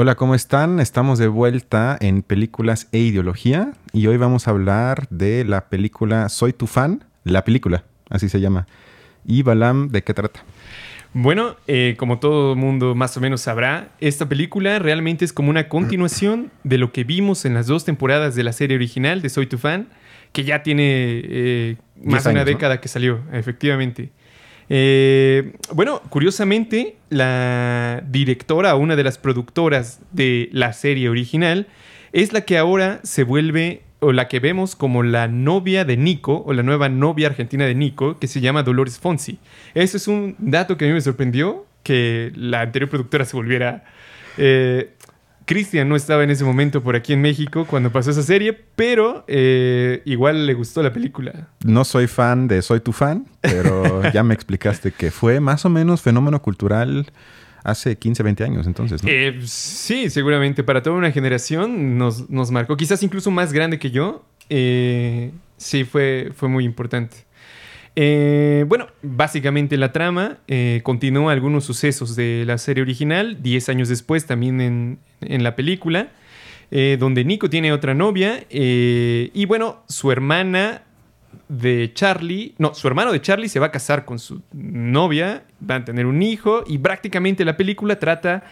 Hola, ¿cómo están? Estamos de vuelta en Películas e Ideología y hoy vamos a hablar de la película Soy tu fan, la película, así se llama. Y Balam, ¿de qué trata? Bueno, eh, como todo mundo más o menos sabrá, esta película realmente es como una continuación de lo que vimos en las dos temporadas de la serie original de Soy tu fan, que ya tiene eh, más de una década que salió, efectivamente. Eh, bueno, curiosamente, la directora, una de las productoras de la serie original, es la que ahora se vuelve, o la que vemos como la novia de Nico, o la nueva novia argentina de Nico, que se llama Dolores Fonsi. Eso es un dato que a mí me sorprendió, que la anterior productora se volviera... Eh, Cristian no estaba en ese momento por aquí en México cuando pasó esa serie, pero eh, igual le gustó la película. No soy fan de Soy tu fan, pero ya me explicaste que fue más o menos fenómeno cultural hace 15, 20 años entonces. ¿no? Eh, sí, seguramente para toda una generación nos, nos, marcó, quizás incluso más grande que yo. Eh, sí, fue, fue muy importante. Eh, bueno, básicamente la trama eh, continúa algunos sucesos de la serie original, 10 años después también en, en la película, eh, donde Nico tiene otra novia eh, y bueno, su hermana de Charlie, no, su hermano de Charlie se va a casar con su novia, van a tener un hijo y prácticamente la película trata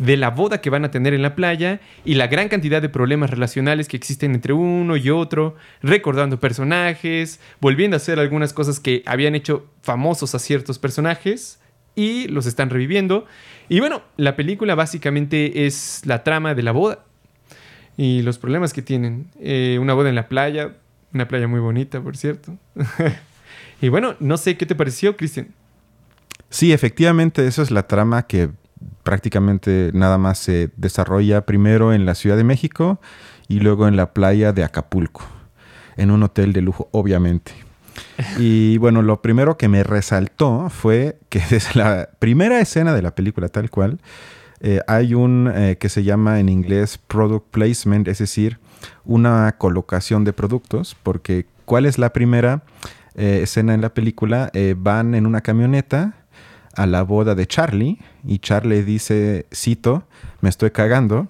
de la boda que van a tener en la playa y la gran cantidad de problemas relacionales que existen entre uno y otro, recordando personajes, volviendo a hacer algunas cosas que habían hecho famosos a ciertos personajes y los están reviviendo. Y bueno, la película básicamente es la trama de la boda y los problemas que tienen. Eh, una boda en la playa, una playa muy bonita, por cierto. y bueno, no sé qué te pareció, Cristian. Sí, efectivamente, esa es la trama que prácticamente nada más se desarrolla primero en la Ciudad de México y luego en la playa de Acapulco, en un hotel de lujo, obviamente. Y bueno, lo primero que me resaltó fue que desde la primera escena de la película tal cual, eh, hay un eh, que se llama en inglés product placement, es decir, una colocación de productos, porque ¿cuál es la primera eh, escena en la película? Van en una camioneta a la boda de Charlie y Charlie dice, cito, me estoy cagando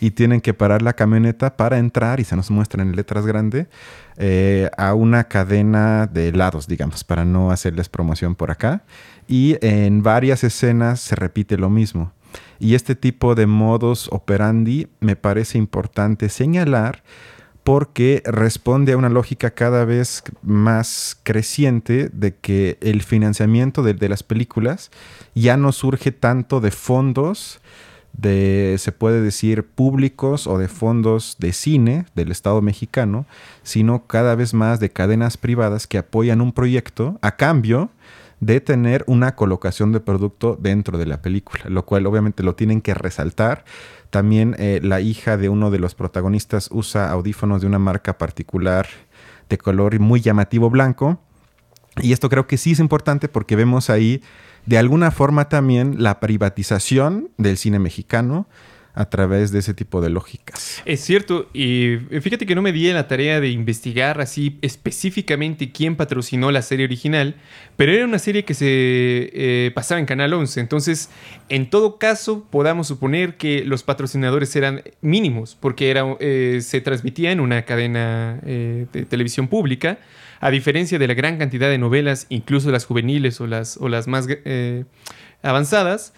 y tienen que parar la camioneta para entrar y se nos muestra en letras grandes eh, a una cadena de helados, digamos, para no hacerles promoción por acá. Y en varias escenas se repite lo mismo. Y este tipo de modos operandi me parece importante señalar porque responde a una lógica cada vez más creciente de que el financiamiento de, las películas ya no surge tanto de fondos de, se puede decir, públicos o de fondos de cine del Estado mexicano, sino cada vez más de cadenas privadas que apoyan un proyecto a cambio de tener una colocación de producto dentro de la película, lo cual obviamente lo tienen que resaltar. También eh, la hija de uno de los protagonistas usa audífonos de una marca particular de color muy llamativo blanco. Y esto creo que sí es importante porque vemos ahí de alguna forma también la privatización del cine mexicano a través de ese tipo de lógicas. Es cierto, y fíjate que no me di la tarea de investigar así específicamente quién patrocinó la serie original, pero era una serie que se eh, pasaba en Canal 11, entonces en todo caso podamos suponer que los patrocinadores eran mínimos, porque era, eh, se transmitía en una cadena eh, de televisión pública, a diferencia de la gran cantidad de novelas, incluso las juveniles o las, o las más avanzadas,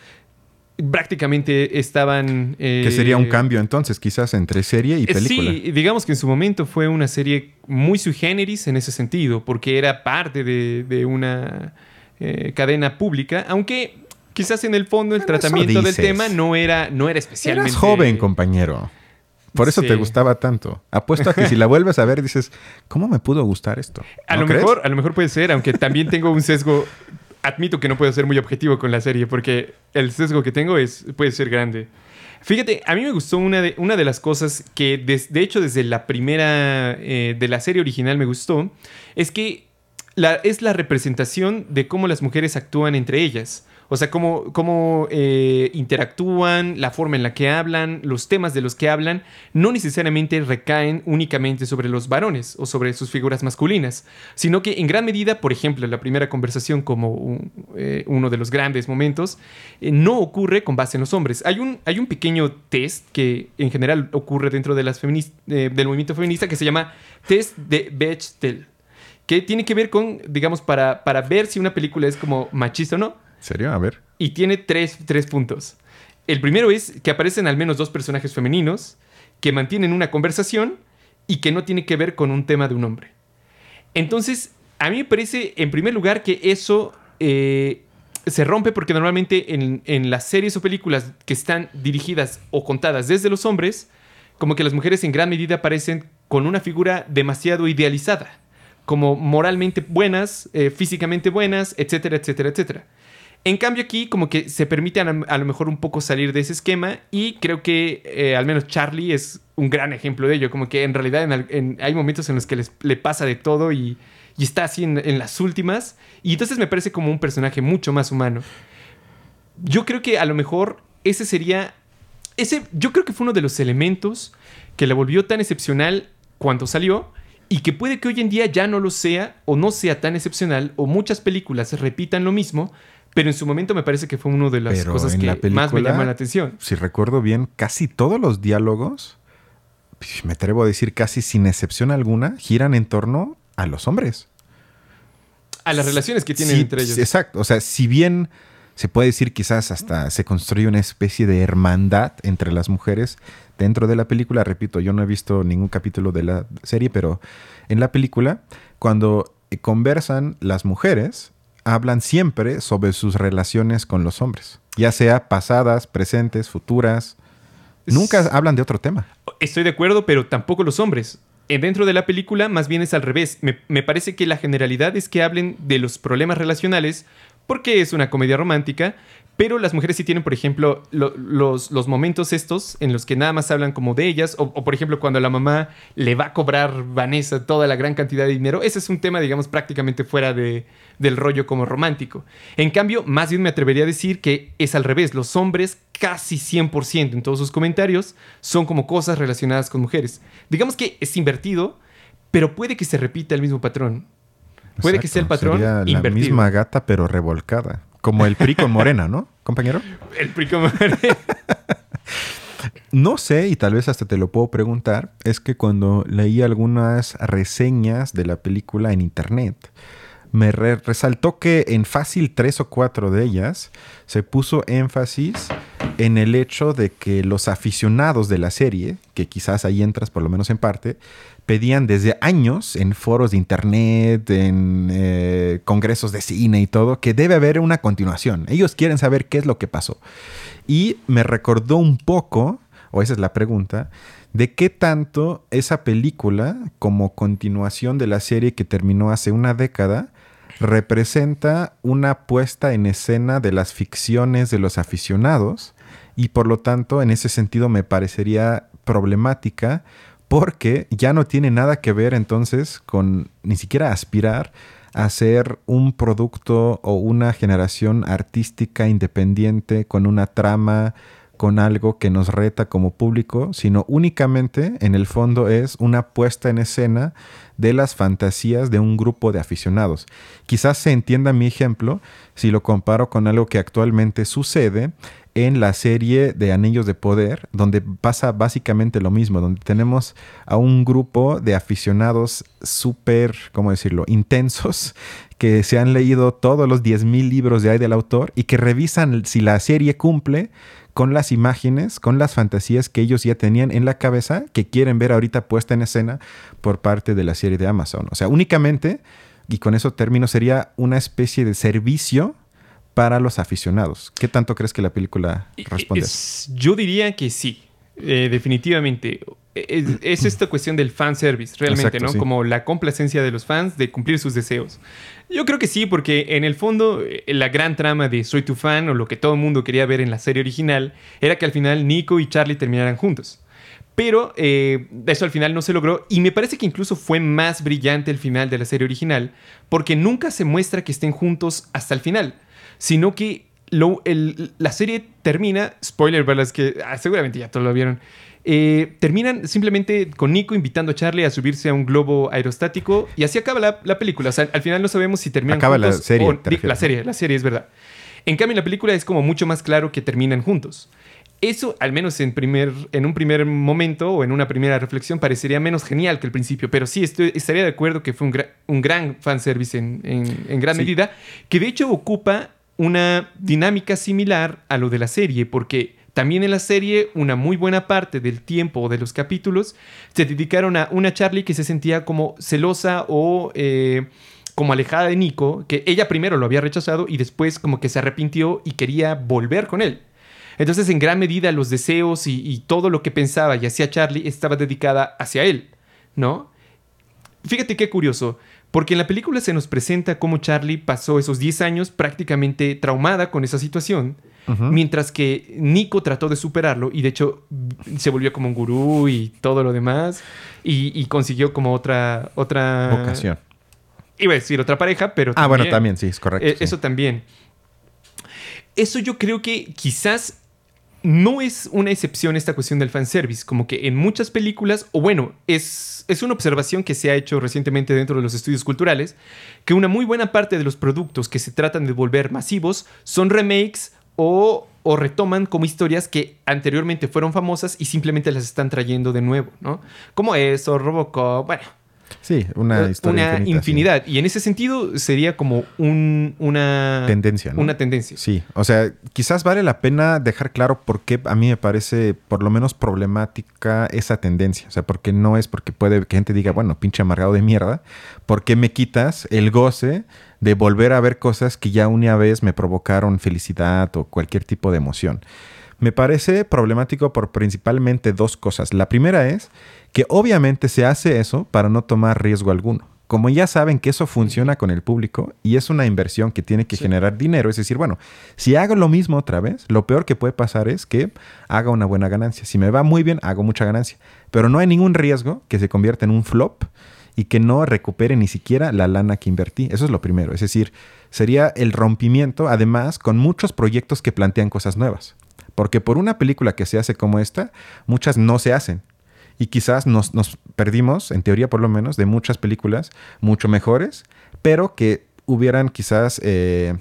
prácticamente estaban... Eh, que sería un cambio entonces, quizás entre serie y película. Sí, digamos que en su momento fue una serie muy sui generis en ese sentido, porque era parte de, de una eh, cadena pública, aunque quizás en el fondo el Bueno, tratamiento del tema no era, no era especialmente... Eras joven, compañero. Por eso Sí. te gustaba tanto. Apuesto a que si la vuelves a ver dices, ¿cómo me pudo gustar esto? A ¿No lo crees? mejor, a lo mejor puede ser, aunque también tengo un sesgo. Admito que no puedo ser muy objetivo con la serie, porque el sesgo que tengo es, puede ser grande. Fíjate, a mí me gustó una de, una de las cosas que, de hecho, desde la primera eh, de la serie original me gustó, es que es la representación de cómo las mujeres actúan entre ellas. O sea, cómo, cómo eh, interactúan, la forma en la que hablan, los temas de los que hablan, no necesariamente recaen únicamente sobre los varones o sobre sus figuras masculinas, sino que en gran medida, por ejemplo, la primera conversación como eh, uno de los grandes momentos, eh, no ocurre con base en los hombres. Hay un, hay un pequeño test que en general ocurre dentro del movimiento feminista que se llama test de Bechdel, que tiene que ver con, digamos, para, para ver si una película es como machista o no ¿Serio? A ver. Y tiene tres, puntos. El primero es que aparecen al menos dos personajes femeninos que mantienen una conversación y que no tiene que ver con un tema de un hombre. Entonces, a mí me parece, en primer lugar, que eso eh, se rompe porque normalmente en, en, las series o películas que están dirigidas o contadas desde los hombres, como que las mujeres en gran medida aparecen con una figura demasiado idealizada, como moralmente buenas, eh, físicamente buenas, etcétera, etcétera, etcétera. En cambio aquí como que se permite a, lo mejor un poco salir de ese esquema y creo que eh, al menos Charlie es un gran ejemplo de ello, como que en realidad hay momentos en los que le pasa de todo y, está así en, las últimas y entonces me parece como un personaje mucho más humano. Yo creo que a lo mejor ese sería, ese yo creo que fue uno de los elementos que la volvió tan excepcional cuando salió y que puede que hoy en día ya no lo sea o no sea tan excepcional o muchas películas repitan lo mismo pero en su momento me parece que fue una de las cosas que más me llaman la atención. Si recuerdo bien, casi todos los diálogos, me atrevo a decir casi sin excepción alguna, giran en torno a los hombres. A las relaciones que tienen entre ellos. Exacto. O sea, si bien se puede decir quizás hasta se construye una especie de hermandad entre las mujeres dentro de la película, repito, yo no he visto ningún capítulo de la serie, pero en la película, cuando conversan las mujeres, hablan siempre sobre sus relaciones con los hombres, ya sea pasadas, presentes, futuras. Nunca hablan de otro tema. Estoy de acuerdo, pero tampoco los hombres. Eh, dentro de la película más bien es al revés. Me, me, parece que la generalidad es que hablen de los problemas relacionales porque es una comedia romántica, pero las mujeres sí tienen, por ejemplo, los, momentos estos en los que nada más hablan como de ellas, o, por ejemplo cuando la mamá le va a cobrar Vanessa toda la gran cantidad de dinero. Ese es un tema, digamos, prácticamente fuera de, del rollo como romántico. En cambio, más bien me atrevería a decir que es al revés. Los hombres, casi 100% en todos sus comentarios, son como cosas relacionadas con mujeres. Digamos que es invertido, pero puede que se repita el mismo patrón. Puede que sea el patrón Sería la misma gata, pero revolcada. Como el PRI con Morena, ¿no, compañero? El PRI con Morena. no sé, y tal vez hasta te lo puedo preguntar, es que cuando leí algunas reseñas de la película en internet, me resaltó que en fácil tres o cuatro de ellas se puso énfasis en el hecho de que los aficionados de la serie, que quizás ahí entras por lo menos en parte, pedían desde años en foros de internet, en eh, congresos de cine y todo, que debe haber una continuación. Ellos quieren saber qué es lo que pasó. Y me recordó un poco, o esa es la pregunta, de qué tanto esa película, como continuación de la serie que terminó hace una década, representa una puesta en escena de las ficciones de los aficionados y por lo tanto en ese sentido me parecería problemática porque ya no tiene nada que ver entonces con ni siquiera aspirar a ser un producto o una generación artística independiente con una trama, con algo que nos reta como público, sino únicamente en el fondo es una puesta en escena de las fantasías de un grupo de aficionados. Quizás se entienda mi ejemplo si lo comparo con algo que actualmente sucede en la serie de Anillos de Poder, donde pasa básicamente lo mismo, donde tenemos a un grupo de aficionados súper, ¿cómo decirlo?, intensos, que se han leído todos los 10.000 libros de ahí del autor y que revisan si la serie cumple con las imágenes, con las fantasías que ellos ya tenían en la cabeza, que quieren ver ahorita puesta en escena por parte de la serie de Amazon. O sea, únicamente, y con eso término, sería una especie de servicio para los aficionados. ¿Qué tanto crees que la película responde? yo diría que sí, eh, definitivamente. Es, esta cuestión del fan service, realmente, ¿no? Como la complacencia de los fans de cumplir sus deseos. Yo creo que sí, porque en el fondo eh, la gran trama de Soy tu fan o lo que todo el mundo quería ver en la serie original era que al final Nico y Charlie terminaran juntos. Pero eh, eso al final no se logró y me parece que incluso fue más brillante el final de la serie original porque nunca se muestra que estén juntos hasta el final, sino que la serie termina, spoiler para los que ah, seguramente ya todos lo vieron, eh, terminan simplemente con Nico invitando a Charlie a subirse a un globo aerostático y así acaba la, película. O sea, al final no sabemos si terminan acaba la serie, la serie, la serie es verdad. En cambio, en la película es como mucho más claro que terminan juntos. Eso, al menos en, primer, en un primer momento o en una primera reflexión, parecería menos genial que el principio. Pero sí, estoy, estaría de acuerdo que fue un, un gran fanservice en, en, gran medida, que de hecho ocupa una dinámica similar a lo de la serie, porque también en la serie una muy buena parte del tiempo de los capítulos se dedicaron a una Charlie que se sentía como celosa o... Eh, como alejada de Nico, que ella primero lo había rechazado y después como que se arrepintió y quería volver con él. Entonces, en gran medida, los deseos y, todo lo que pensaba y hacía Charlie estaba dedicada hacia él, ¿no? Fíjate qué curioso, porque en la película se nos presenta cómo Charlie pasó esos 10 años prácticamente traumada con esa situación, mientras que Nico trató de superarlo y de hecho se volvió como un gurú y todo lo demás y, consiguió como otra... otra Vocación. Iba a decir otra pareja, pero... Ah, bueno, también, sí, es correcto. Eh, eso también. Eso yo creo que quizás no es una excepción esta cuestión del fanservice, como que en muchas películas, o bueno, es, es una observación que se ha hecho recientemente dentro de los estudios culturales, que una muy buena parte de los productos que se tratan de volver masivos son remakes o, o retoman como historias que anteriormente fueron famosas y simplemente las están trayendo de nuevo, ¿no? Como eso, Robocop, bueno Sí, una historia. Una infinidad. Y en ese sentido sería como una tendencia. Una tendencia. Sí, o sea, quizás vale la pena dejar claro por qué a mí me parece por lo menos problemática esa tendencia. O sea, porque no es porque puede que gente diga, bueno, pinche amargado de mierda, ¿por qué me quitas el goce de volver a ver cosas que ya una vez me provocaron felicidad o cualquier tipo de emoción? Me parece problemático por principalmente dos cosas. La primera es que obviamente se hace eso para no tomar riesgo alguno. Como ya saben que eso funciona con el público y es una inversión que tiene que generar dinero, es decir, bueno, si hago lo mismo otra vez, lo peor que puede pasar es que haga una buena ganancia. Si me va muy bien, hago mucha ganancia. Pero no hay ningún riesgo que se convierta en un flop y que no recupere ni siquiera la lana que invertí. Eso es lo primero. Es decir, sería el rompimiento, además, con muchos proyectos que plantean cosas nuevas. Porque por una película que se hace como esta, muchas no se hacen. Y quizás nos, perdimos, en teoría por lo menos, de muchas películas mucho mejores, pero que hubieran quizás eh,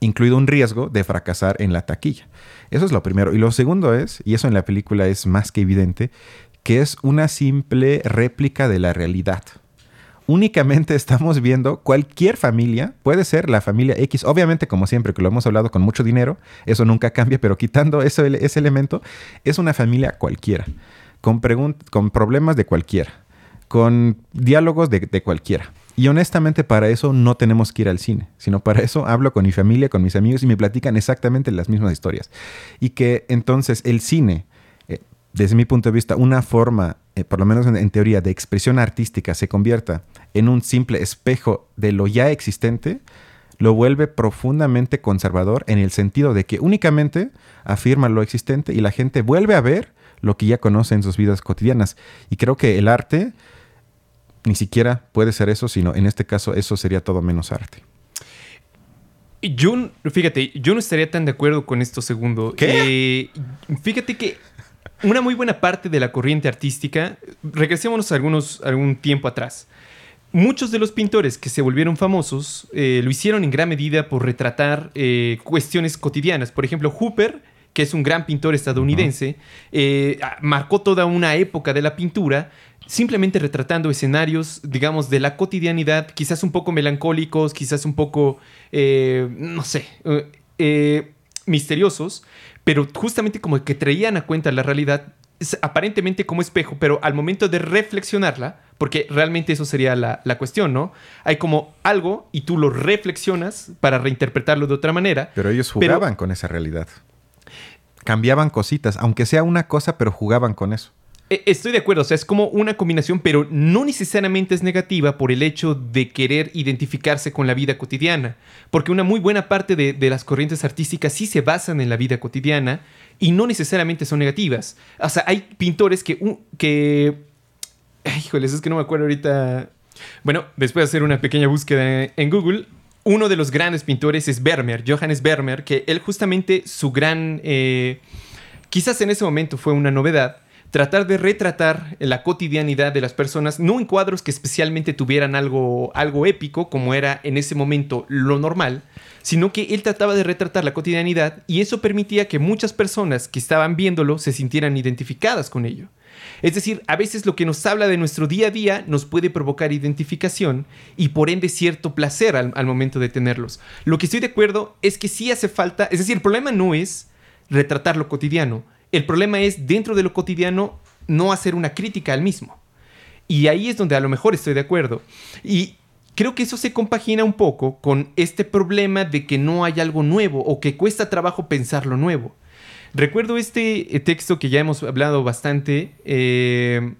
incluido un riesgo de fracasar en la taquilla. Eso es lo primero. Y lo segundo es, y eso en la película es más que evidente, que es una simple réplica de la realidad únicamente estamos viendo cualquier familia, puede ser la familia X, obviamente como siempre que lo hemos hablado con mucho dinero, eso nunca cambia, pero quitando ese elemento, es una familia cualquiera, con, con problemas de cualquiera, con diálogos de, cualquiera. Y honestamente para eso no tenemos que ir al cine, sino para eso hablo con mi familia, con mis amigos y me platican exactamente las mismas historias. Y que entonces el cine, eh, desde mi punto de vista, una forma eh, por lo menos en, teoría, de expresión artística se convierta en un simple espejo de lo ya existente, lo vuelve profundamente conservador en el sentido de que únicamente afirma lo existente y la gente vuelve a ver lo que ya conoce en sus vidas cotidianas. Y creo que el arte ni siquiera puede ser eso, sino en este caso eso sería todo menos arte. Yo, fíjate, yo no estaría tan de acuerdo con esto segundo. ¿Qué? Eh, fíjate que una muy buena parte de la corriente artística, regresémonos a algunos, algún tiempo atrás. Muchos de los pintores que se volvieron famosos eh, lo hicieron en gran medida por retratar eh, cuestiones cotidianas. Por ejemplo, Hooper, que es un gran pintor estadounidense, eh, marcó toda una época de la pintura simplemente retratando escenarios, digamos, de la cotidianidad, quizás un poco melancólicos, quizás un poco, no sé, misteriosos, pero justamente como que traían a cuenta la realidad aparentemente como espejo, pero al momento de reflexionarla, porque realmente eso sería la, cuestión, ¿no? Hay como algo y tú lo reflexionas para reinterpretarlo de otra manera. Pero ellos jugaban con esa realidad. Cambiaban cositas, aunque sea una cosa, pero jugaban con eso. E, estoy de acuerdo, o sea, es como una combinación, pero no necesariamente es negativa por el hecho de querer identificarse con la vida cotidiana, porque una muy buena parte de, las corrientes artísticas sí se basan en la vida cotidiana y no necesariamente son negativas. O sea, hay pintores que... que es que no me acuerdo ahorita. Bueno, después de hacer una pequeña búsqueda en Google, uno de los grandes pintores es Vermeer, Johannes Vermeer, que él justamente su gran... Eh, quizás en ese momento fue una novedad tratar de retratar la cotidianidad de las personas, no en cuadros que especialmente tuvieran algo, algo épico, como era en ese momento lo normal, sino que él trataba de retratar la cotidianidad y eso permitía que muchas personas que estaban viéndolo se sintieran identificadas con ello. Es decir, a veces lo que nos habla de nuestro día a día nos puede provocar identificación y por ende cierto placer al, momento de tenerlos. Lo que estoy de acuerdo es que sí hace falta, es decir, el problema no es retratar lo cotidiano, el problema es, dentro de lo cotidiano, no hacer una crítica al mismo. Y ahí es donde a lo mejor estoy de acuerdo. Y creo que eso se compagina un poco con este problema de que no hay algo nuevo o que cuesta trabajo pensar lo nuevo. Recuerdo este eh, texto que ya hemos hablado bastante. Eh,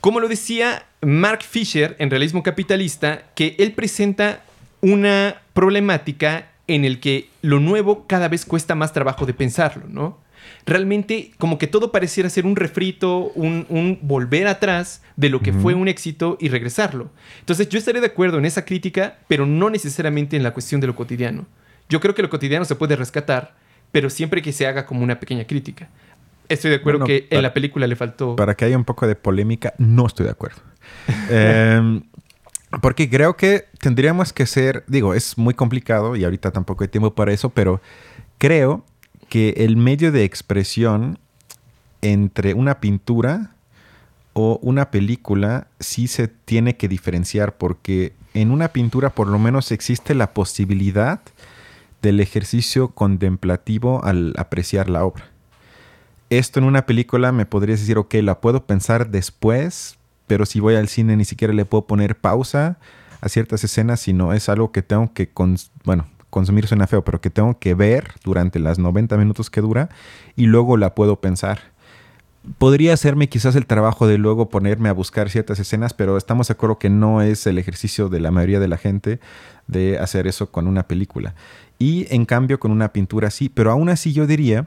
como lo decía Mark Fisher en Realismo Capitalista, que él presenta una problemática en el que lo nuevo cada vez cuesta más trabajo de pensarlo, ¿no? realmente como que todo pareciera ser un refrito, un, volver atrás de lo que fue un éxito y regresarlo. Entonces yo estaré de acuerdo en esa crítica, pero no necesariamente en la cuestión de lo cotidiano. Yo creo que lo cotidiano se puede rescatar, pero siempre que se haga como una pequeña crítica. Estoy de acuerdo que en la película le faltó... Para que haya un poco de polémica, no estoy de acuerdo. Em, porque creo que tendríamos que ser, digo, es muy complicado y ahorita tampoco hay tiempo para eso, pero creo que el medio de expresión entre una pintura o una película sí se tiene que diferenciar porque en una pintura por lo menos existe la posibilidad del ejercicio contemplativo al apreciar la obra. Esto en una película me podrías decir, ok, la puedo pensar después, pero si voy al cine ni siquiera le puedo poner pausa a ciertas escenas, sino es algo que tengo que, bueno, consumir suena feo, pero que tengo que ver durante las 90 minutos que dura y luego la puedo pensar. Podría hacerme quizás el trabajo de luego ponerme a buscar ciertas escenas, pero estamos de acuerdo que no es el ejercicio de la mayoría de la gente de hacer eso con una película. Y en cambio con una pintura sí, pero aún así yo diría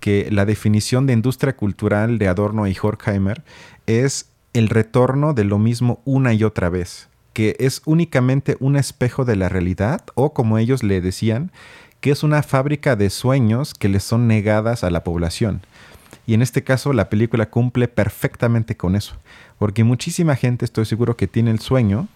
que la definición de industria cultural de Adorno y Horkheimer es el retorno de lo mismo una y otra vez que es únicamente un espejo de la realidad o como ellos le decían, que es una fábrica de sueños que les son negadas a la población. Y en este caso la película cumple perfectamente con eso, porque muchísima gente estoy seguro que tiene el sueño,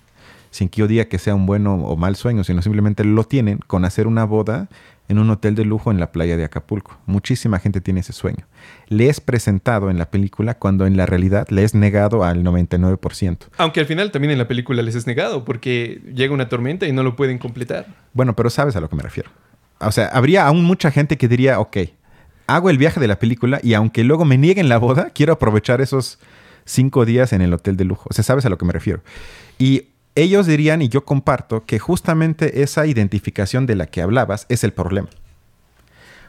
sin que yo diga que sea un bueno o mal sueño, sino simplemente lo tienen con hacer una boda en un hotel de lujo en la playa de Acapulco. Muchísima gente tiene ese sueño. Le es presentado en la película cuando en la realidad le es negado al 99%. Aunque al final también en la película les es negado porque llega una tormenta y no lo pueden completar. Bueno, pero sabes a lo que me refiero. O sea, habría aún mucha gente que diría, ok, hago el viaje de la película y aunque luego me nieguen la boda, quiero aprovechar esos cinco días en el hotel de lujo. O sea, sabes a lo que me refiero. Y ellos dirían, y yo comparto, que justamente esa identificación de la que hablabas es el problema.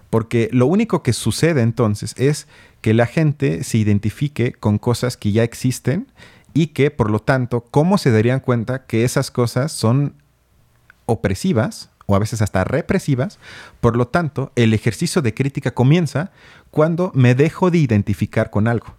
Porque lo único que sucede entonces es que la gente se identifique con cosas que ya existen y que, por lo tanto, ¿cómo se darían cuenta que esas cosas son opresivas o a veces hasta represivas? Por lo tanto, el ejercicio de crítica comienza cuando me dejo de identificar con algo.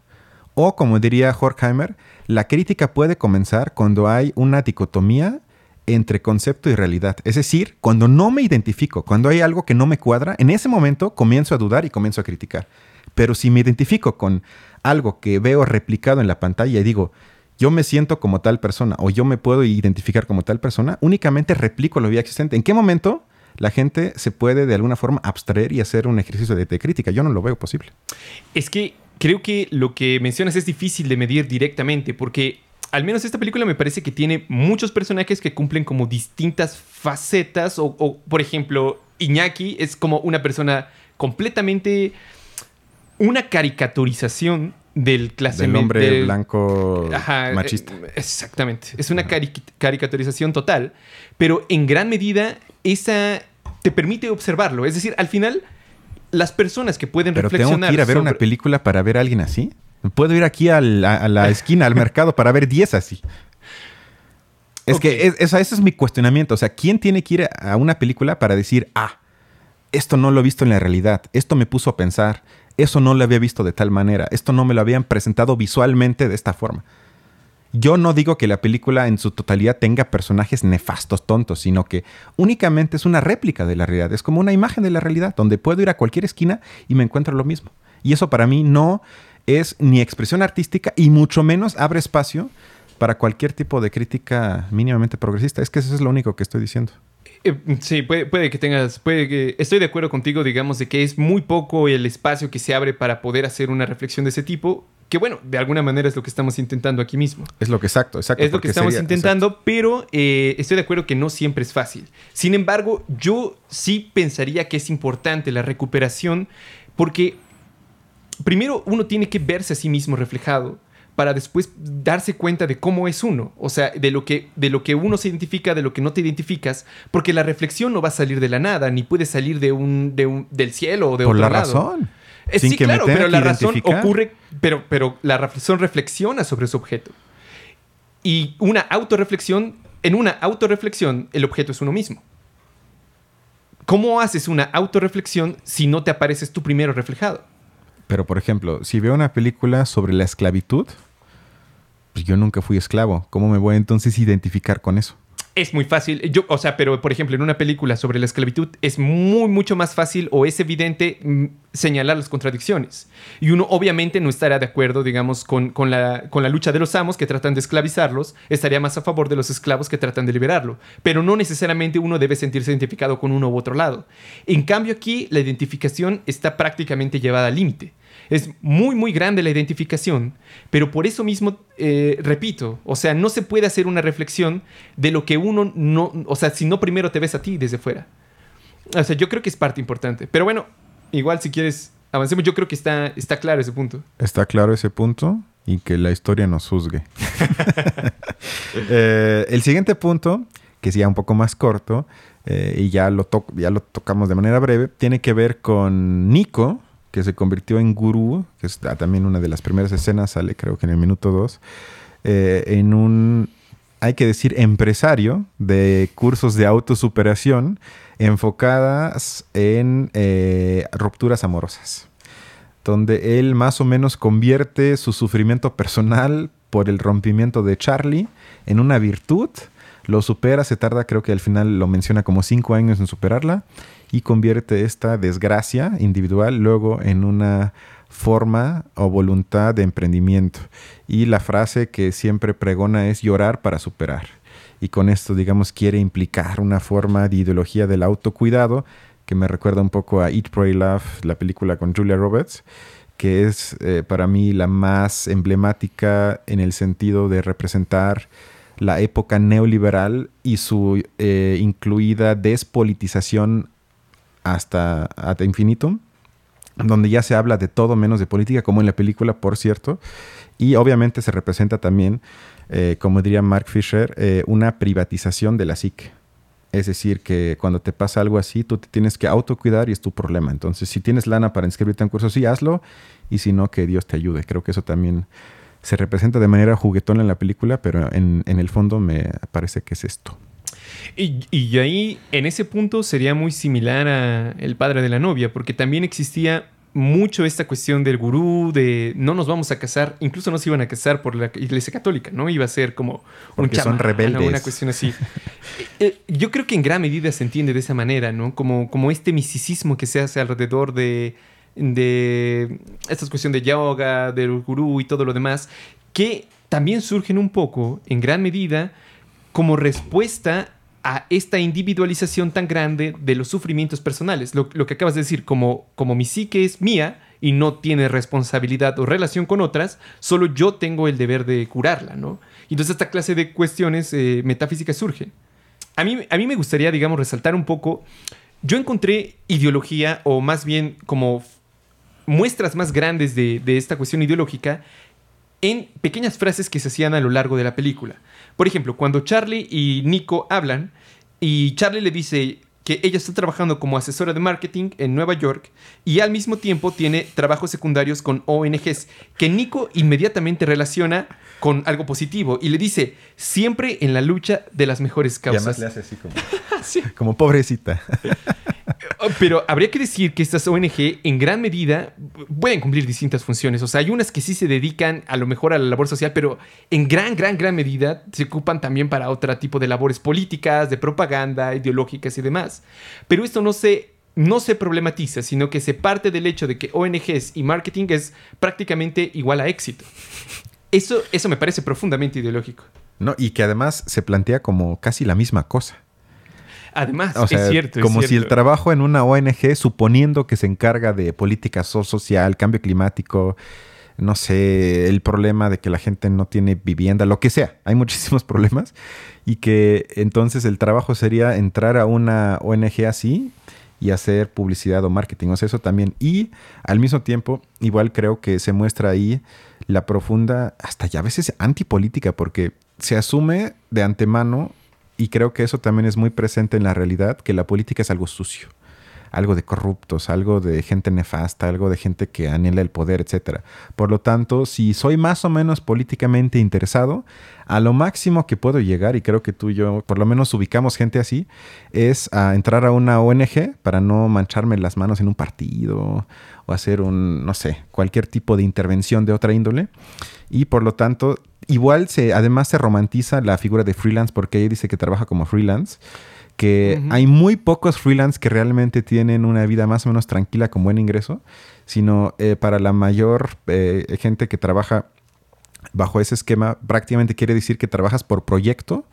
O, como diría Horkheimer, la crítica puede comenzar cuando hay una dicotomía entre concepto y realidad. Es decir, cuando no me identifico, cuando hay algo que no me cuadra, en ese momento comienzo a dudar y comienzo a criticar. Pero si me identifico con algo que veo replicado en la pantalla y digo, yo me siento como tal persona o yo me puedo identificar como tal persona, únicamente replico lo ya existente. ¿En qué momento la gente se puede de alguna forma abstraer y hacer un ejercicio de, de crítica? Yo no lo veo posible. Es que creo que lo que mencionas es difícil de medir directamente porque al menos esta película me parece que tiene muchos personajes que cumplen como distintas facetas o, por ejemplo Iñaki es como una persona completamente una caricaturización del clase del hombre blanco machista. Eh, exactamente. Es una caricaturización total, pero en gran medida esa te permite observarlo. Es decir, al final las personas que pueden ¿Pero reflexionar. tengo que ir a ver una película para ver a alguien así? Puedo ir aquí a la, esquina, al mercado, para ver 10 así. Es que ese es mi cuestionamiento. O sea, ¿quién tiene que ir a una película para decir, ah, esto no lo he visto en la realidad, esto me puso a pensar, eso no lo había visto de tal manera, esto no me lo habían presentado visualmente de esta forma? Yo no digo que la película en su totalidad tenga personajes nefastos, tontos, sino que únicamente es una réplica de la realidad, es como una imagen de la realidad, donde puedo ir a cualquier esquina y me encuentro lo mismo. Y eso para mí no es ni expresión artística y mucho menos abre espacio para cualquier tipo de crítica mínimamente progresista. Es que eso es lo único que estoy diciendo. Eh, sí, puede, que tengas, puede que, estoy de acuerdo contigo, digamos, de que es muy poco el espacio que se abre para poder hacer una reflexión de ese tipo, que bueno, de alguna manera es lo que estamos intentando aquí mismo. Es lo que exacto, exacto. Es lo que estamos intentando, pero eh, estoy de acuerdo que no siempre es fácil. Sin embargo, yo sí pensaría que es importante la recuperación, porque primero uno tiene que verse a sí mismo reflejado para después darse cuenta de cómo es uno, o sea, de lo que de lo que uno se identifica, de lo que no te identificas, porque la reflexión no va a salir de la nada, ni puede salir de un, del cielo o de Por otro la lado. razón. Eh, sí, claro, pero la razón ocurre, pero, pero la razón reflexiona sobre su objeto. Y una autorreflexión, en una autorreflexión, el objeto es uno mismo. ¿Cómo haces una autorreflexión si no te apareces tú primero reflejado? Pero, por ejemplo, si veo una película sobre la esclavitud, pues yo nunca fui esclavo. ¿Cómo me voy entonces a identificar con eso? Es muy fácil. Yo, o sea, pero por ejemplo, en una película sobre la esclavitud es muy, mucho más fácil o es evidente mm, señalar las contradicciones. Y uno obviamente no estará de acuerdo, digamos, con, con, la, con la lucha de los amos que tratan de esclavizarlos, estaría más a favor de los esclavos que tratan de liberarlo. Pero no necesariamente uno debe sentirse identificado con uno u otro lado. En cambio aquí, la identificación está prácticamente llevada al límite. Es muy, muy grande la identificación, pero por eso mismo, eh, repito, o sea, no se puede hacer una reflexión de lo que uno no, o sea, si no primero te ves a ti desde fuera. O sea, yo creo que es parte importante. Pero bueno, igual si quieres, avancemos, yo creo que está, está claro ese punto. Está claro ese punto y que la historia nos juzgue. Eh, el siguiente punto, que es ya un poco más corto, eh, y ya lo, ya lo tocamos de manera breve, tiene que ver con Nico, que se convirtió en gurú, que es también una de las primeras escenas, sale creo que en el minuto 2, eh, en un, hay que decir, empresario de cursos de autosuperación enfocadas en eh, rupturas amorosas, donde él más o menos convierte su sufrimiento personal por el rompimiento de Charlie en una virtud, lo supera, se tarda, creo que al final lo menciona como cinco años en superarla, y convierte esta desgracia individual luego en una forma o voluntad de emprendimiento. Y la frase que siempre pregona es llorar para superar. Y con esto, digamos, quiere implicar una forma de ideología del autocuidado que me recuerda un poco a Eat, Pray, Love, la película con Julia Roberts, que es eh, para mí la más emblemática en el sentido de representar la época neoliberal y su eh, incluida despolitización hasta ad infinitum, donde ya se habla de todo menos de política, como en la película, por cierto, y obviamente se representa también, eh, como diría Mark Fisher, eh, una privatización de la psique. Es decir, que cuando te pasa algo así, tú te tienes que autocuidar y es tu problema. Entonces, si tienes lana para inscribirte en cursos, sí, hazlo. Y si no, que Dios te ayude. Creo que eso también se representa de manera juguetona en la película, pero en, en el fondo me parece que es esto. Y, ahí, en ese punto, sería muy similar a el padre de la novia, porque también existía mucho esta cuestión del gurú, de no nos vamos a casar, incluso no se iban a casar por la iglesia católica, ¿no? Iba a ser como un chamán, son rebeldes. una cuestión así. Eh, eh, yo creo que en gran medida se entiende de esa manera, ¿no? Como, como este misticismo que se hace alrededor de, de esta cuestión de yoga, del gurú y todo lo demás, que también surgen un poco, en gran medida, como respuesta a esta individualización tan grande de los sufrimientos personales. Lo, que acabas de decir, como, como mi psique es mía y no tiene responsabilidad o relación con otras, solo yo tengo el deber de curarla, ¿no? Entonces esta clase de cuestiones eh, metafísicas surgen. A mí, a mí me gustaría, digamos, resaltar un poco, yo encontré ideología, o más bien como muestras más grandes de, esta cuestión ideológica, en pequeñas frases que se hacían a lo largo de la película. Por ejemplo, cuando Charlie y Nico hablan y Charlie le dice, que ella está trabajando como asesora de marketing en Nueva York y al mismo tiempo tiene trabajos secundarios con ONGs que Nico inmediatamente relaciona con algo positivo y le dice siempre en la lucha de las mejores causas. Y además le hace así como, como pobrecita. Oh, pero habría que decir que estas ONG en gran medida pueden cumplir distintas funciones. O sea, hay unas que sí se dedican a lo mejor a la labor social, pero en gran, gran, gran medida se ocupan también para otro tipo de labores políticas, de propaganda, ideológicas y demás. Pero esto no se, no se problematiza, sino que se parte del hecho de que ONGs y marketing es prácticamente igual a éxito. Eso, eso me parece profundamente ideológico. No, y que además se plantea como casi la misma cosa. Además, es cierto. Como si el trabajo en una ONG, suponiendo que se encarga de política social, cambio climático, no sé, el problema de que la gente no tiene vivienda, lo que sea, hay muchísimos problemas, y que entonces el trabajo sería entrar a una ONG así y hacer publicidad o marketing, o sea, eso también. Y al mismo tiempo, igual creo que se muestra ahí la profunda, hasta ya a veces antipolítica, porque se asume de antemano, y creo que eso también es muy presente en la realidad, que la política es algo sucio, algo de corruptos, algo de gente nefasta, algo de gente que anhela el poder, etc. Por lo tanto, si soy más o menos políticamente interesado, a lo máximo que puedo llegar, y creo que tú y yo por lo menos ubicamos gente así, es a entrar a una ONG para no mancharme las manos en un partido o hacer un, no sé, cualquier tipo de intervención de otra índole. Y por lo tanto, igual se, además se romantiza la figura de freelance porque ella dice que trabaja como freelance que hay muy pocos freelance que realmente tienen una vida más o menos tranquila con buen ingreso, sino eh, para la mayor eh, gente que trabaja bajo ese esquema prácticamente quiere decir que trabajas por proyecto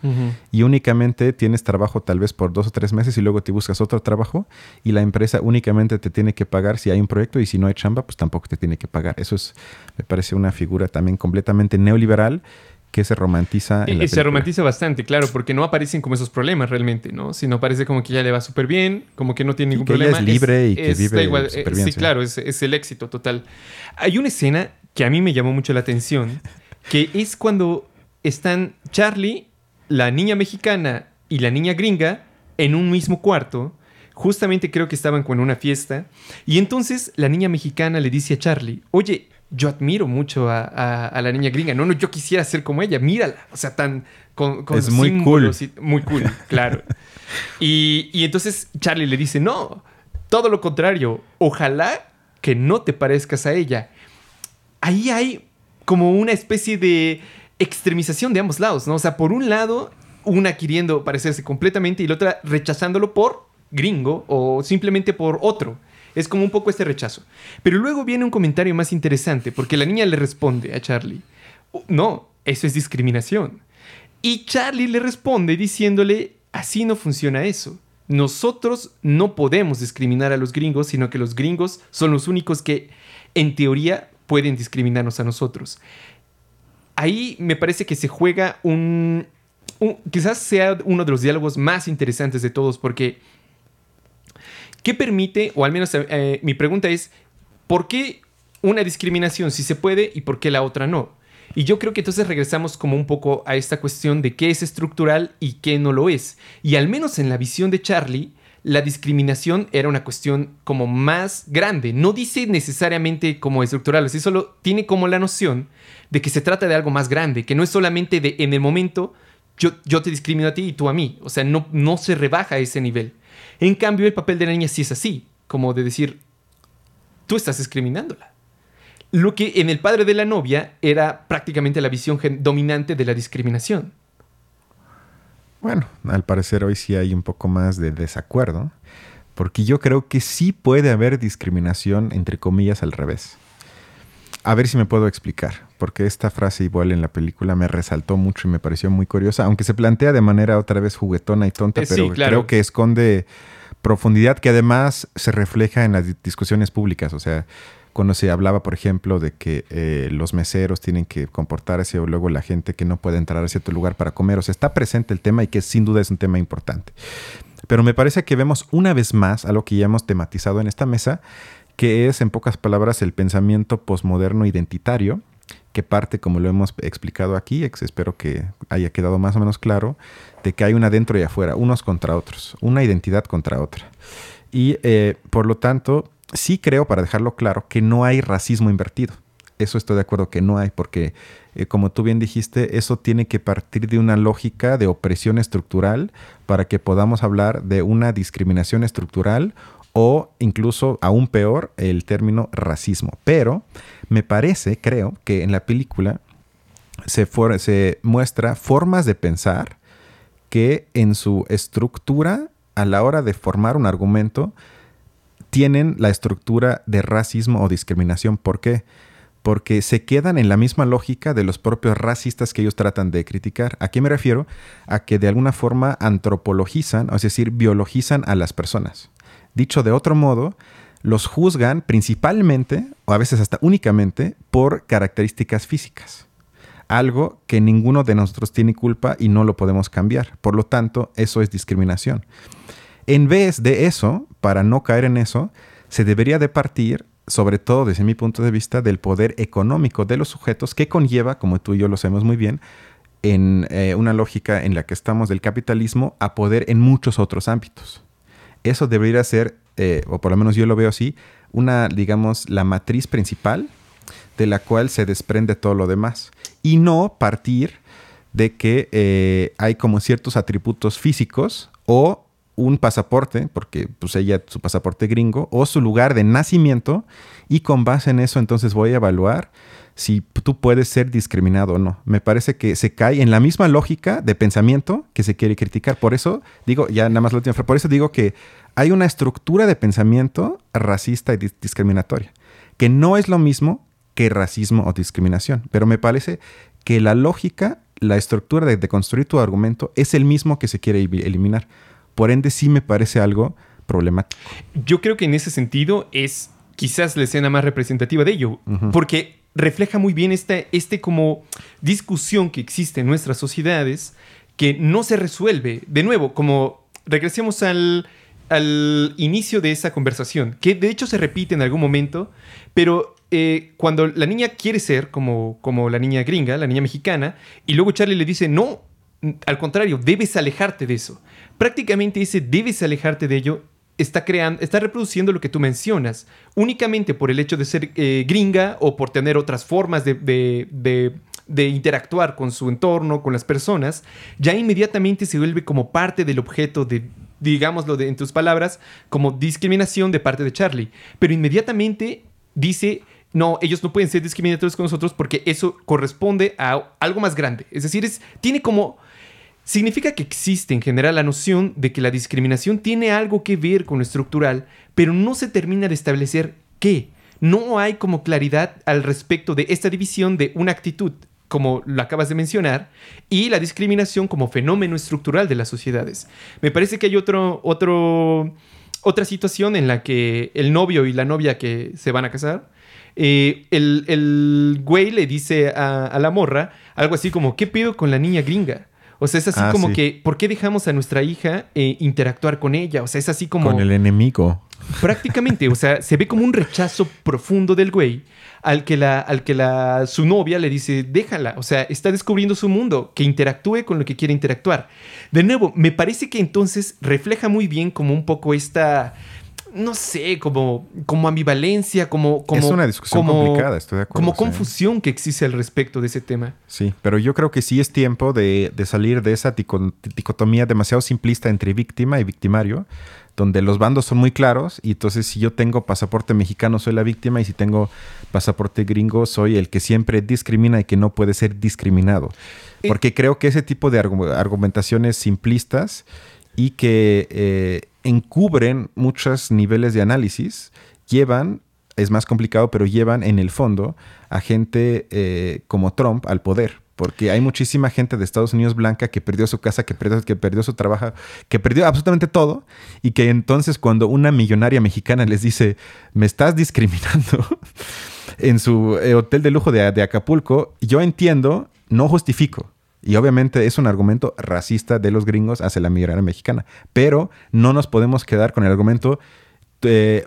y únicamente tienes trabajo tal vez por dos o tres meses y luego te buscas otro trabajo y la empresa únicamente te tiene que pagar si hay un proyecto y si no hay chamba pues tampoco te tiene que pagar. Eso es, me parece una figura también completamente neoliberal que se romantiza. En y se romantiza bastante, claro, porque no aparecen como esos problemas realmente, ¿no? Sino parece como que ya le va súper bien, como que no tiene ningún problema. es libre y que vive igual, bien. Sí, claro, es, es, el éxito total. Hay una escena que a mí me llamó mucho la atención, que es cuando están Charlie, la niña mexicana y la niña gringa en un mismo cuarto. Justamente creo que estaban con una fiesta. Y entonces la niña mexicana le dice a Charlie, oye, yo admiro mucho a, la niña gringa. No, no, yo quisiera ser como ella. Mírala. O sea, tan... Con, es muy cool. muy cool, claro. y, y entonces Charlie le dice, no, todo lo contrario. Ojalá que no te parezcas a ella. Ahí hay como una especie de extremización de ambos lados, ¿no? O sea, por un lado, una queriendo parecerse completamente y la otra rechazándolo por gringo o simplemente por otro. Es como un poco este rechazo. Pero luego viene un comentario más interesante, porque la niña le responde a Charlie, oh, no, eso es discriminación. Y Charlie le responde diciéndole, así no funciona eso. Nosotros no podemos discriminar a los gringos, sino que los gringos son los únicos que, en teoría, pueden discriminarnos a nosotros. Ahí me parece que se juega un, quizás sea uno de los diálogos más interesantes de todos, porque ¿qué permite, o al menos eh, mi pregunta es, ¿por qué una discriminación si se puede y por qué la otra no? Y yo creo que entonces regresamos como un poco a esta cuestión de qué es estructural y qué no lo es. Y al menos en la visión de Charlie, la discriminación era una cuestión como más grande. No dice necesariamente como estructural, así solo tiene como la noción de que se trata de algo más grande, que no es solamente de en el momento yo, yo te discrimino a ti y tú a mí. O sea, no, no se rebaja a ese nivel. En cambio, el papel de la niña sí es así, como de decir, tú estás discriminándola. Lo que en el padre de la novia era prácticamente la visión dominante de la discriminación. Bueno, al parecer hoy sí hay un poco más de desacuerdo, porque yo creo que sí puede haber discriminación, entre comillas, al revés. A ver si me puedo explicar, porque esta frase igual en la película me resaltó mucho y me pareció muy curiosa, aunque se plantea de manera otra vez juguetona y tonta, eh, pero creo que esconde profundidad que además se refleja en las discusiones públicas. O sea, cuando se hablaba, por ejemplo, de que eh, los meseros tienen que comportarse o luego la gente que no puede entrar a cierto lugar para comer. O sea, está presente el tema y que sin duda es un tema importante. Pero me parece que vemos una vez más algo que ya hemos tematizado en esta mesa, que es, en pocas palabras, el pensamiento posmoderno identitario, que parte, como lo hemos explicado aquí, espero que haya quedado más o menos claro, de que hay una dentro y afuera, unos contra otros, una identidad contra otra. Y eh, por lo tanto, sí creo, para dejarlo claro, que no hay racismo invertido. Eso estoy de acuerdo que no hay, porque eh, como tú bien dijiste, eso tiene que partir de una lógica de opresión estructural para que podamos hablar de una discriminación estructural o incluso aún peor el término racismo. Pero me parece, creo, que en la película se, se muestra formas de pensar que en su estructura, a la hora de formar un argumento, tienen la estructura de racismo o discriminación. ¿Por qué? porque se quedan en la misma lógica de los propios racistas que ellos tratan de criticar. ¿A qué me refiero? A que de alguna forma antropologizan, es decir, biologizan a las personas. Dicho de otro modo, los juzgan principalmente, o a veces hasta únicamente, por características físicas. Algo que ninguno de nosotros tiene culpa y no lo podemos cambiar. Por lo tanto, eso es discriminación. En vez de eso, para no caer en eso, se debería de partir sobre todo desde mi punto de vista, del poder económico de los sujetos que conlleva, como tú y yo lo sabemos muy bien, en eh, una lógica en la que estamos del capitalismo a poder en muchos otros ámbitos. Eso debería ser, eh, o por lo menos yo lo veo así, una, digamos, la matriz principal de la cual se desprende todo lo demás. Y no partir de que eh, hay como ciertos atributos físicos o un pasaporte, porque pues ella, su pasaporte gringo, o su lugar de nacimiento, y con base en eso entonces voy a evaluar si tú puedes ser discriminado o no. Me parece que se cae en la misma lógica de pensamiento que se quiere criticar. Por eso digo, ya nada más lo última, por eso digo que hay una estructura de pensamiento racista y discriminatoria, que no es lo mismo que racismo o discriminación, pero me parece que la lógica, la estructura de, de construir tu argumento es el mismo que se quiere eliminar. Por ende, sí me parece algo problemático. Yo creo que en ese sentido es quizás la escena más representativa de ello, porque refleja muy bien esta este como discusión que existe en nuestras sociedades que no se resuelve. De nuevo, como regresemos al, al inicio de esa conversación, que de hecho se repite en algún momento, pero eh, cuando la niña quiere ser como, como la niña gringa, la niña mexicana, y luego Charlie le dice, no, al contrario, debes alejarte de eso prácticamente ese debes alejarte de ello está creando, está reproduciendo lo que tú mencionas, únicamente por el hecho de ser eh, gringa o por tener otras formas de, de, interactuar con su entorno, con las personas, ya inmediatamente se vuelve como parte del objeto de, digámoslo en tus palabras, como discriminación de parte de Charlie. Pero inmediatamente dice, no, ellos no pueden ser discriminatorios con nosotros porque eso corresponde a algo más grande. Es decir, es, tiene como significa que existe en general la noción de que la discriminación tiene algo que ver con lo estructural, pero no se termina de establecer qué. No hay como claridad al respecto de esta división de una actitud, como lo acabas de mencionar, y la discriminación como fenómeno estructural de las sociedades. Me parece que hay otro, otro, otra situación en la que el novio y la novia que se van a casar, eh, el, el, güey le dice a, a la morra algo así como, ¿qué pido con la niña gringa? O sea, es así ah, como que, ¿por qué dejamos a nuestra hija eh, interactuar con ella? O sea, es así como... Con el enemigo. Prácticamente, o sea, se ve como un rechazo profundo del güey al que, la, al que la, su novia le dice, déjala, o sea, está descubriendo su mundo, que interactúe con lo que quiere interactuar. De nuevo, me parece que entonces refleja muy bien como un poco esta no sé, como, como ambivalencia, como, como... Es una discusión complicada, estoy de acuerdo. Como confusión que existe al respecto de ese tema. Sí, pero yo creo que sí es tiempo de, de salir de esa dicotomía demasiado simplista entre víctima y victimario, donde los bandos son muy claros y entonces si yo tengo pasaporte mexicano soy la víctima y si tengo pasaporte gringo soy el que siempre discrimina y que no puede ser discriminado. Porque creo que ese tipo de argumentaciones simplistas y que eh, encubren muchos niveles de análisis, llevan, es más complicado, pero llevan en el fondo a gente eh, como Trump al poder. Porque hay muchísima gente de Estados Unidos blanca que perdió su casa, que perdió, que perdió su trabajo, que perdió absolutamente todo. Y que entonces cuando una millonaria mexicana les dice, me estás discriminando en su eh, hotel de lujo de, Acapulco, yo entiendo, no justifico y obviamente es un argumento racista de los gringos hacia la migración mexicana. Pero no nos podemos quedar con el argumento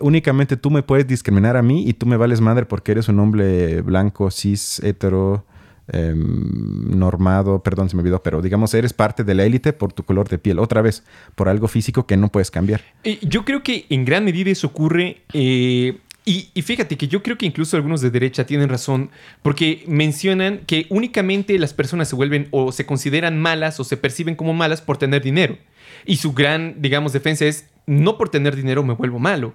únicamente tú me puedes discriminar a mí y tú me vales madre porque eres un hombre blanco, cis, hetero, em, normado, perdón, se me olvidó, pero digamos, eres parte de la élite por tu color de piel, otra vez, por algo físico que no puedes cambiar. yo creo que en gran medida eso ocurre eh, y, y, fíjate que yo creo que incluso algunos de derecha tienen razón, porque mencionan que únicamente las personas se vuelven o se consideran malas o se perciben como malas por tener dinero. Y su gran, digamos, defensa es, no por tener dinero me vuelvo malo.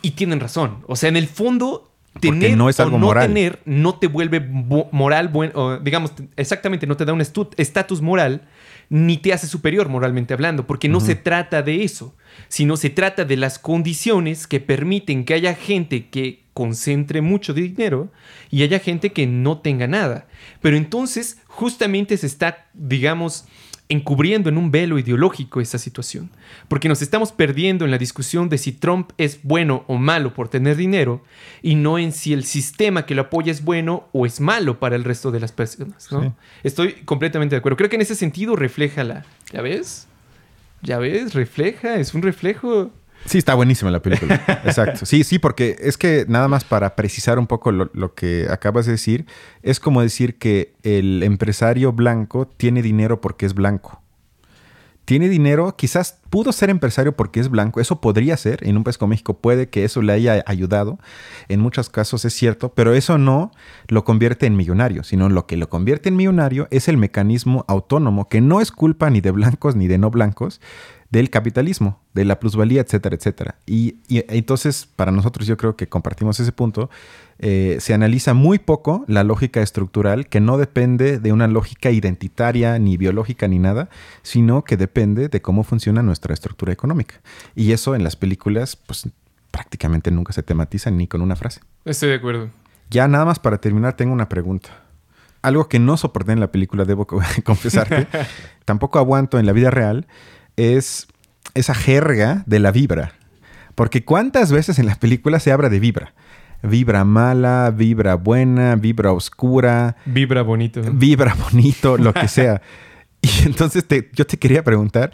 Y tienen razón. O sea, en el fondo, tener no es algo o no tener no te vuelve moral, bueno, digamos, exactamente, no te da un estatus moral, ni te hace superior moralmente hablando, porque no se trata de eso sino se trata de las condiciones que permiten que haya gente que concentre mucho dinero y haya gente que no tenga nada. Pero entonces justamente se está, digamos, encubriendo en un velo ideológico esa situación, porque nos estamos perdiendo en la discusión de si Trump es bueno o malo por tener dinero y no en si el sistema que lo apoya es bueno o es malo para el resto de las personas. Estoy completamente de acuerdo. Creo que en ese sentido refleja la, ¿ya ves? ya ves, refleja, es un reflejo. Sí, está buenísima la película. Exacto. Sí, sí, porque es que nada más para precisar un poco lo, que acabas de decir, es como decir que el empresario blanco tiene dinero porque es blanco tiene dinero, quizás pudo ser empresario porque es blanco, eso podría ser, en un país como México puede que eso le haya ayudado, en muchos casos es cierto, pero eso no lo convierte en millonario, sino lo que lo convierte en millonario es el mecanismo autónomo, que no es culpa ni de blancos ni de no blancos, del capitalismo, de la plusvalía, etcétera, etcétera. Y, entonces, para nosotros yo creo que compartimos ese punto, eh, se analiza muy poco la lógica estructural, que no depende de una lógica identitaria, ni biológica, ni nada, sino que depende de cómo funciona nuestra estructura económica. Y eso en las películas, pues prácticamente nunca se tematiza ni con una frase. Estoy de acuerdo. Ya nada más para terminar, tengo una pregunta. Algo que no soporté en la película, debo confesarte, tampoco aguanto en la vida real, es esa jerga de la vibra. Porque cuántas veces en la película se habla de vibra. Vibra mala, vibra buena, vibra oscura. Vibra bonito. Vibra bonito, lo que sea. y entonces yo te quería preguntar,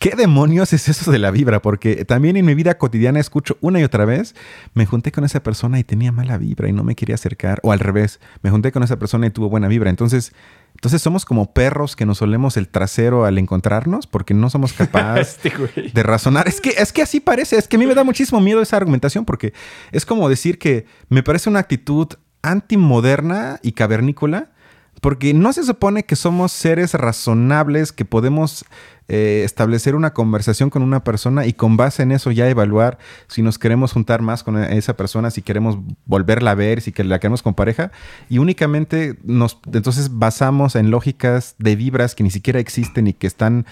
¿Qué demonios es eso de la vibra? Porque también en mi vida cotidiana escucho una y otra vez, me junté con esa persona y tenía mala vibra y no me quería acercar. O al revés, me junté con esa persona y tuvo buena vibra. Entonces, entonces somos como perros que nos olemos el trasero al encontrarnos porque no somos capaces este de razonar. Es que, es que así parece, es que a mí me da muchísimo miedo esa argumentación porque es como decir que me parece una actitud antimoderna y cavernícola porque no se supone que somos seres razonables, que podemos eh, establecer una conversación con una persona y con base en eso ya evaluar si nos queremos juntar más con esa persona, si queremos volverla a ver, si la queremos con pareja. Y únicamente nos entonces basamos en lógicas de vibras que ni siquiera existen y que están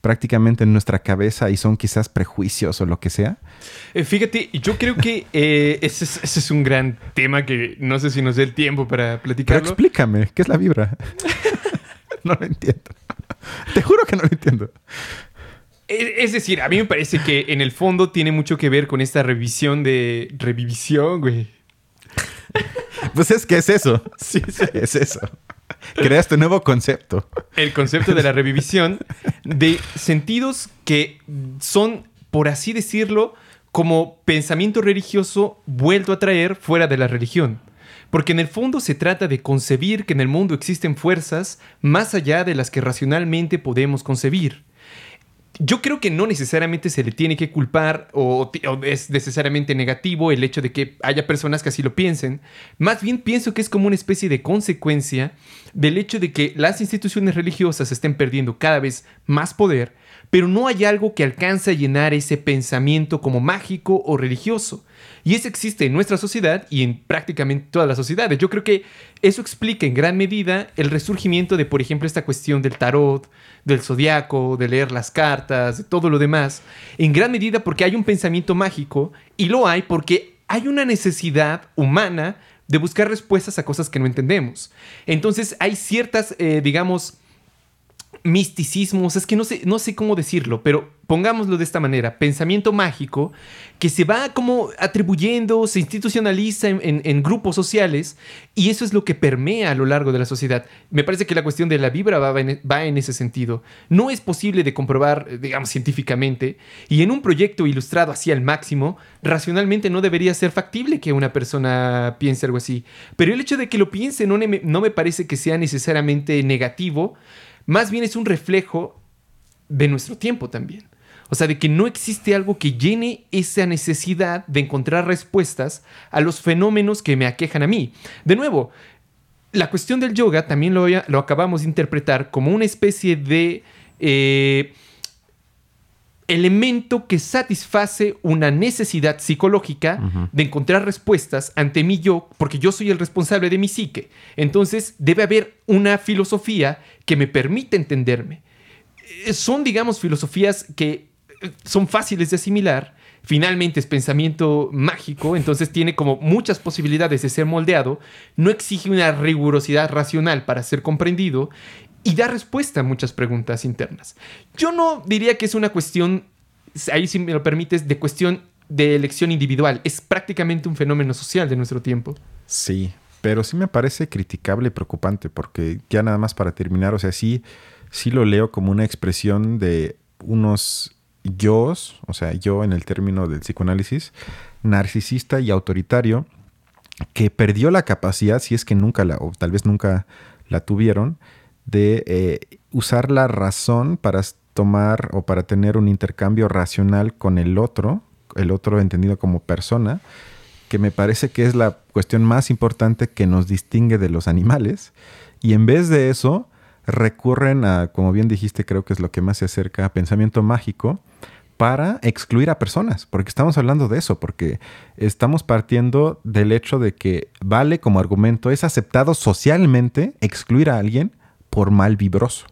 prácticamente en nuestra cabeza y son quizás prejuicios o lo que sea? Eh, fíjate, yo creo que eh, ese, es, un gran tema que no sé si nos dé el tiempo para platicarlo. Pero explícame, ¿qué es la vibra? no lo entiendo. Te juro que no lo entiendo. Es decir, a mí me parece que en el fondo tiene mucho que ver con esta revisión de... Revivisión, güey. Pues es que es eso. Sí, sí. Es eso. Creas tu nuevo concepto. El concepto de la revivisión de sentidos que son, por así decirlo, como pensamiento religioso vuelto a traer fuera de la religión. Porque en el fondo se trata de concebir que en el mundo existen fuerzas más allá de las que racionalmente podemos concebir yo creo que no necesariamente se le tiene que culpar o, es necesariamente negativo el hecho de que haya personas que así lo piensen. Más bien pienso que es como una especie de consecuencia del hecho de que las instituciones religiosas estén perdiendo cada vez más poder, pero no hay algo que alcance a llenar ese pensamiento como mágico o religioso. Y eso existe en nuestra sociedad y en prácticamente todas las sociedades. Yo creo que eso explica en gran medida el resurgimiento de, por ejemplo, esta cuestión del tarot, del zodiaco, de leer las cartas, de todo lo demás. En gran medida porque hay un pensamiento mágico y lo hay porque hay una necesidad humana de buscar respuestas a cosas que no entendemos. Entonces hay ciertas, eh, digamos, misticismo, o sea, es que no sé, no sé cómo decirlo, pero pongámoslo de esta manera, pensamiento mágico que se va como atribuyendo, se institucionaliza en, grupos sociales y eso es lo que permea a lo largo de la sociedad. Me parece que la cuestión de la vibra va, va en ese sentido. No es posible de comprobar, digamos, científicamente y en un proyecto ilustrado así al máximo, racionalmente no debería ser factible que una persona piense algo así. Pero el hecho de que lo piense no, no me parece que sea necesariamente negativo, más bien es un reflejo de nuestro tiempo también. O sea, de que no existe algo que llene esa necesidad de encontrar respuestas a los fenómenos que me aquejan a mí. De nuevo, la cuestión del yoga también lo, acabamos de interpretar como una especie de eh, elemento que satisface una necesidad psicológica de encontrar respuestas ante mí yo, porque yo soy el responsable de mi psique. Entonces debe haber una filosofía que me permita entenderme. Eh, son, digamos, filosofías que eh, son fáciles de asimilar. Finalmente es pensamiento mágico, entonces tiene como muchas posibilidades de ser moldeado, no exige una rigurosidad racional para ser comprendido y da respuesta a muchas preguntas internas. Yo no diría que es una cuestión, ahí si me lo permites, de cuestión de elección individual. Es prácticamente un fenómeno social de nuestro tiempo. Sí, pero sí me parece criticable y preocupante porque ya nada más para terminar, o sea, sí, sí lo leo como una expresión de unos yo, o sea, yo en el término del psicoanálisis, narcisista y autoritario, que perdió la capacidad, si es que nunca la, o tal vez nunca la tuvieron, de eh, usar la razón para tomar o para tener un intercambio racional con el otro, el otro entendido como persona, que me parece que es la cuestión más importante que nos distingue de los animales. Y en vez de eso, recurren a, como bien dijiste, creo que es lo que más se acerca a pensamiento mágico, para excluir a personas, porque estamos hablando de eso, porque estamos partiendo del hecho de que vale como argumento, es aceptado socialmente excluir a alguien por mal vibroso.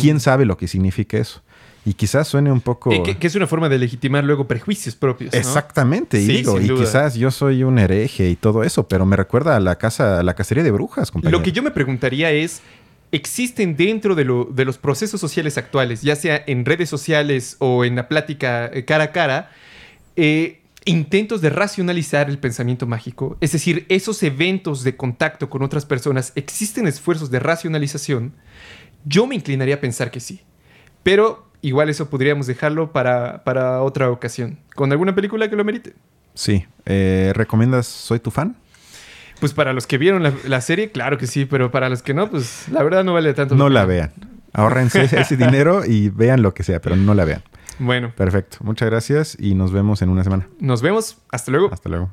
¿Quién sabe lo que significa eso? Y quizás suene un poco... que, es una forma de legitimar luego prejuicios propios. Exactamente, y digo, y quizás yo soy un hereje y todo eso, pero me recuerda a la casa, a la cacería de brujas, Lo que yo me preguntaría es, ¿existen dentro de, los procesos sociales actuales, ya sea en redes sociales o en la plática eh, cara a cara, eh, intentos de racionalizar el pensamiento mágico, es decir, esos eventos de contacto con otras personas, ¿existen esfuerzos de racionalización? Yo me inclinaría a pensar que sí, pero igual eso podríamos dejarlo para, otra ocasión, con alguna película que lo merite. Sí, eh, ¿recomiendas Soy tu fan? Pues para los que vieron la, serie, claro que sí, pero para los que no, pues la verdad no vale tanto. No la vean. Ahorrense ese dinero y vean lo que sea, pero no la vean. Bueno. Perfecto. Muchas gracias y nos vemos en una semana. Nos vemos. Hasta luego. Hasta luego.